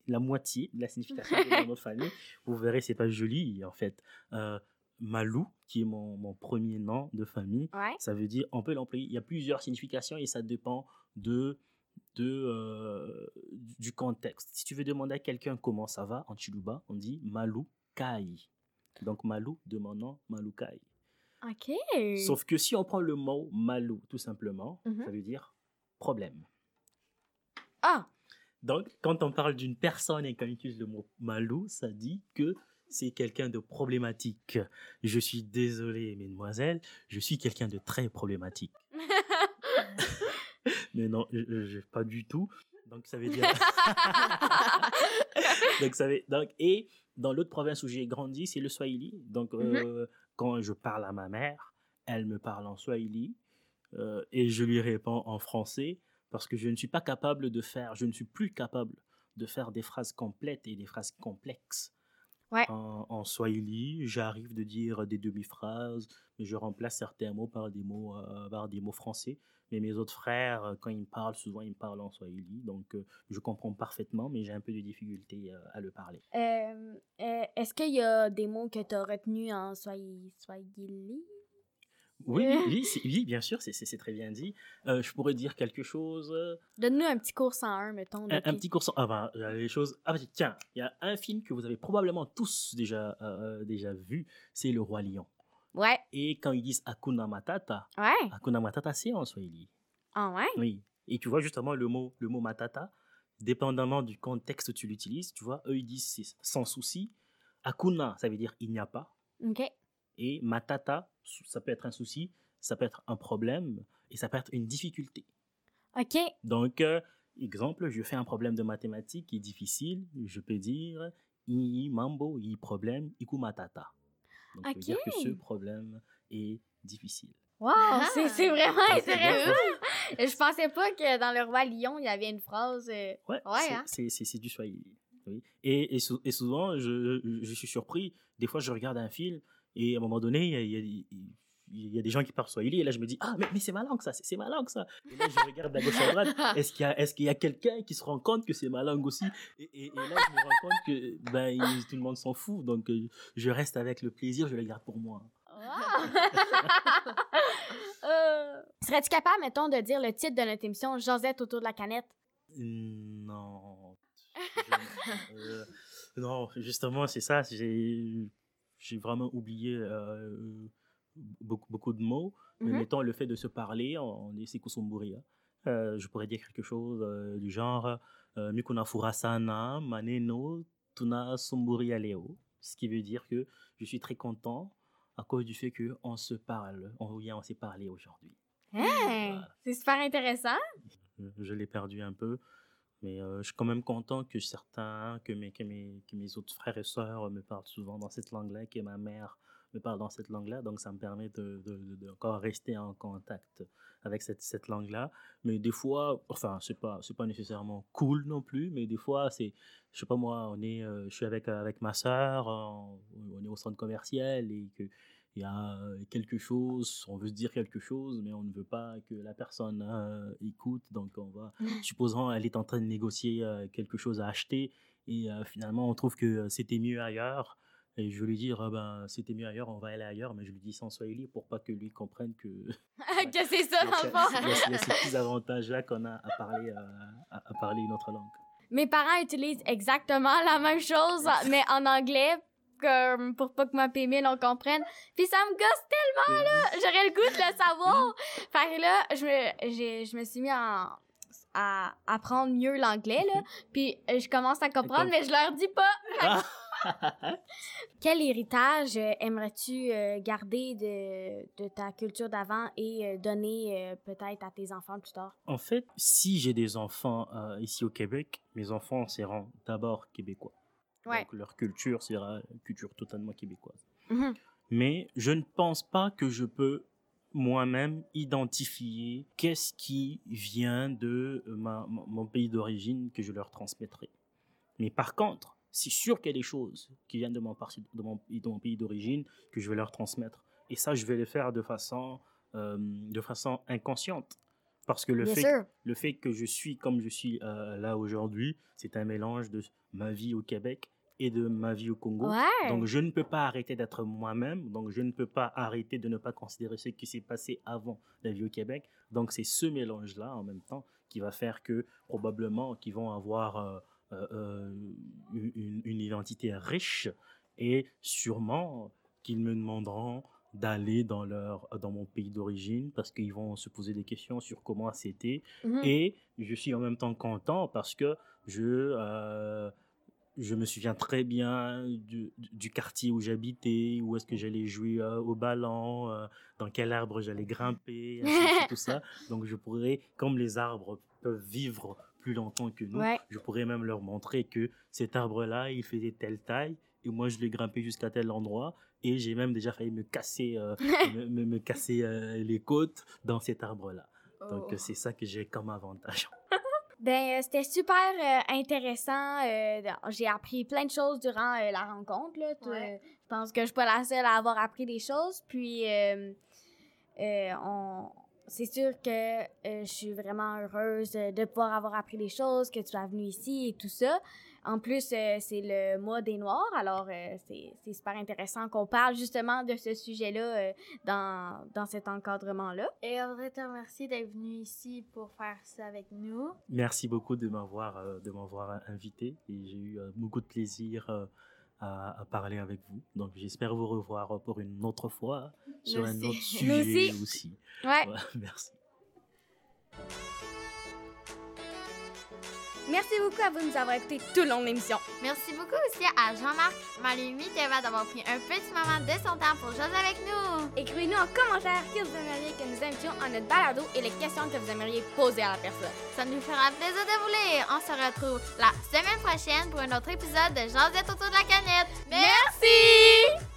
la moitié de la signification de mon nom de famille. Vous verrez, c'est pas joli en fait. Euh, Malou, qui est mon, mon premier nom de famille, Ouais. ça veut dire, on peut l'employer. Il y a plusieurs significations et ça dépend de, de, euh, du contexte. Si tu veux demander à quelqu'un comment ça va en Chiluba, on dit Malou Kai. Donc Malou de mon nom, Malou Kai. OK. Sauf que si on prend le mot Malou, tout simplement, Mhm. ça veut dire problème. Ah! Donc, quand on parle d'une personne et qu'on utilise le mot malou, ça dit que c'est quelqu'un de problématique. Je suis désolé, mesdemoiselles, je suis quelqu'un de très problématique. Mais non, je, je- pas du tout. Donc, ça veut dire. donc, ça veut... donc, et dans l'autre province où j'ai grandi, c'est le Swahili. Donc, euh, quand je parle à ma mère, elle me parle en Swahili euh, et je lui réponds en français parce que je ne suis pas capable de faire, je ne suis plus capable de faire des phrases complètes et des phrases complexes. Ouais. En, en Swahili, j'arrive de dire des demi-phrases, mais je remplace certains mots par des mots, euh, par des mots français. Mais mes autres frères, euh, quand ils me parlent, souvent ils me parlent en Swahili. Donc euh, je comprends parfaitement, mais j'ai un peu de difficulté euh, à le parler. Est-ce qu'il y a des mots que tu as retenus en Swahili? Swahili? Oui, Euh. oui, oui, bien sûr, c'est- très bien dit. Euh, je pourrais dire quelque chose. euh, Donne-nous un petit cours 101, mettons. Un, petit cours. Ah ben, il y a les choses. Ah, tiens, il y a un film que vous avez probablement tous déjà, euh, déjà vu, c'est Le Roi Lion. Ouais. Et quand ils disent Hakuna Matata, Ouais. Hakuna Matata, c'est en Swahili. Ah ouais? Oui. Et tu vois justement le mot, le mot Matata, dépendamment du contexte où tu l'utilises, tu vois, eux ils disent sans souci. Hakuna, ça veut dire il n'y a pas. OK. Et Matata, ça peut être un souci, ça peut être un problème, et ça peut être une difficulté. OK. Donc, euh, exemple, je fais un problème de mathématiques qui est difficile, je peux dire i mambo, i problème, iku matata. Donc, ça veut dire que ce problème est difficile. Wow, Ah! c'est c'est vraiment Ah, intéressant. Je pensais pas que dans Le Roi Lion, il y avait une phrase. euh, Ouais, Ouais, c'est- hein. c'est c'est- c'est du Swahili. Oui. Et, et, et souvent, je, je suis surpris. Des fois, je regarde un film et à un moment donné, il y a, il y a- il y a des gens qui parlent Swahili et là, je me dis Ah, mais, mais c'est ma langue, ça, c'est ma langue, ça. Et là, je regarde à gauche à droite. Est-ce qu'il y a, est qu'il y a quelqu'un qui se rend compte que c'est ma langue aussi? Et, et- et là, je me rends compte que ben, il- tout le monde s'en fout. Donc, euh, je reste avec le plaisir, je le garde pour moi. Euh, Serais-tu capable, mettons, de dire le titre de notre émission Josette autour de la canette? Non. Je- euh, non, justement, c'est ça. J'ai j'ai vraiment oublié euh, beaucoup, beaucoup de mots. Mais Mhm. mettons le fait de se parler, on est Sikusumburia. Euh, je pourrais dire quelque chose euh, du genre euh, Mikuna Furasana, Maneno, Tuna Sumburia Leo. Ce qui veut dire que je suis très content à cause du fait qu'on se parle. On, on s'est parlé aujourd'hui. Hein? Voilà. C'est super intéressant. Je, je l'ai perdu un peu. Mais je suis quand même content que certains, que mes, que, mes, que mes autres frères et sœurs me parlent souvent dans cette langue-là, que ma mère me parle dans cette langue-là. Donc ça me permet de, de, rester en contact avec cette, cette langue-là. Mais des fois, enfin, c'est pas, pas nécessairement cool non plus, mais des fois, c'est, je sais pas moi, on est, je suis avec, avec ma sœur, on est au centre commercial et que il y a quelque chose, on veut se dire quelque chose, mais on ne veut pas que la personne euh, écoute, donc on va, supposons elle est en train de négocier euh, quelque chose à acheter, et euh, finalement on trouve que c'était mieux ailleurs, et je vais lui dire, Ah ben, c'était mieux ailleurs, on va aller ailleurs, mais je lui dis sans Swahili pour pas que lui comprenne que que c'est ça, il y dans a, le ce- fond. il y a ces petits avantages-là qu'on a à parler, à, à parler une autre langue. Mes parents utilisent exactement la même chose, mais en anglais, comme pour pas que ma PMI on comprenne. Puis ça me gosse tellement, là! J'aurais le goût de le savoir! Fait que là, je me, j'ai- je me suis mis en- à apprendre mieux l'anglais, là. Puis euh, je commence à comprendre, mais je leur dis pas. Quel héritage euh, aimerais-tu euh, garder de, de ta culture d'avant et donner peut-être à tes enfants plus tard? En fait, si j'ai des enfants euh, ici au Québec, mes enfants seront d'abord québécois. Ouais. Donc leur culture sera une culture totalement québécoise. Mhm. Mais je ne pense pas que je peux moi-même identifier qu'est-ce qui vient de euh, ma- mon pays d'origine que je leur transmettrai. Mais par contre, c'est sûr qu'il y a des choses qui viennent de mon, parti- de mon, pays- de mon pays d'origine que je vais leur transmettre. Et ça, je vais le faire de façon, euh, de façon inconsciente. Parce que le Bien fait, sûr. le fait que je suis comme je suis euh, là aujourd'hui, c'est un mélange de ma vie au Québec et de ma vie au Congo. Ouais. Donc je ne peux pas arrêter d'être moi-même, donc je ne peux pas arrêter de ne pas considérer ce qui s'est passé avant la vie au Québec. Donc c'est ce mélange-là en même temps qui va faire que probablement qu'ils vont avoir euh, euh, euh, une, une identité riche et sûrement qu'ils me demanderont d'aller dans leur dans mon pays d'origine parce qu'ils vont se poser des questions sur comment c'était Mhm. et je suis en même temps content parce que je, euh, je me souviens très bien du, du quartier où j'habitais, où est-ce que j'allais jouer euh, au ballon, euh, dans quel arbre j'allais grimper, ainsi tout ça. Donc je pourrais, comme les arbres peuvent vivre plus longtemps que nous, Ouais. je pourrais même leur montrer que cet arbre-là, il faisait telle taille, et moi je l'ai grimpé jusqu'à tel endroit, et j'ai même déjà failli me casser, euh, me, me- me casser les côtes dans cet arbre-là. Donc Oh. c'est ça que j'ai comme avantage. Ben, euh, c'était super euh, intéressant. euh, J'ai appris plein de choses durant la rencontre. Là. Ouais. Je pense que je suis pas la seule à avoir appris des choses. Puis, on... c'est sûr que euh, je suis vraiment heureuse de pouvoir avoir appris des choses, que tu sois venu ici et tout ça. En plus, euh, c'est le mois des Noirs, alors euh, c'est super intéressant qu'on parle justement de ce sujet-là euh, dans, dans cet encadrement-là. Et on voudrait te remercier d'être venu ici pour faire ça avec nous. Merci beaucoup de m'avoir euh, de m'avoir invité et j'ai eu euh, beaucoup de plaisir euh, à, à parler avec vous. Donc j'espère vous revoir pour une autre fois sur un autre sujet aussi. aussi. Ouais. Ouais, merci. Merci beaucoup à vous de nous avoir écoutés tout le long de l'émission. Merci beaucoup aussi à Jean-Marc, Malumi, Théva d'avoir pris un petit moment de son temps pour jouer avec nous. Écrivez-nous en commentaire qui vous aimeriez que nous invitions à notre balado et les questions que vous aimeriez poser à la personne. Ça nous fera plaisir de vous lire. On se retrouve la semaine prochaine pour un autre épisode de Josette autour de la canette. Merci!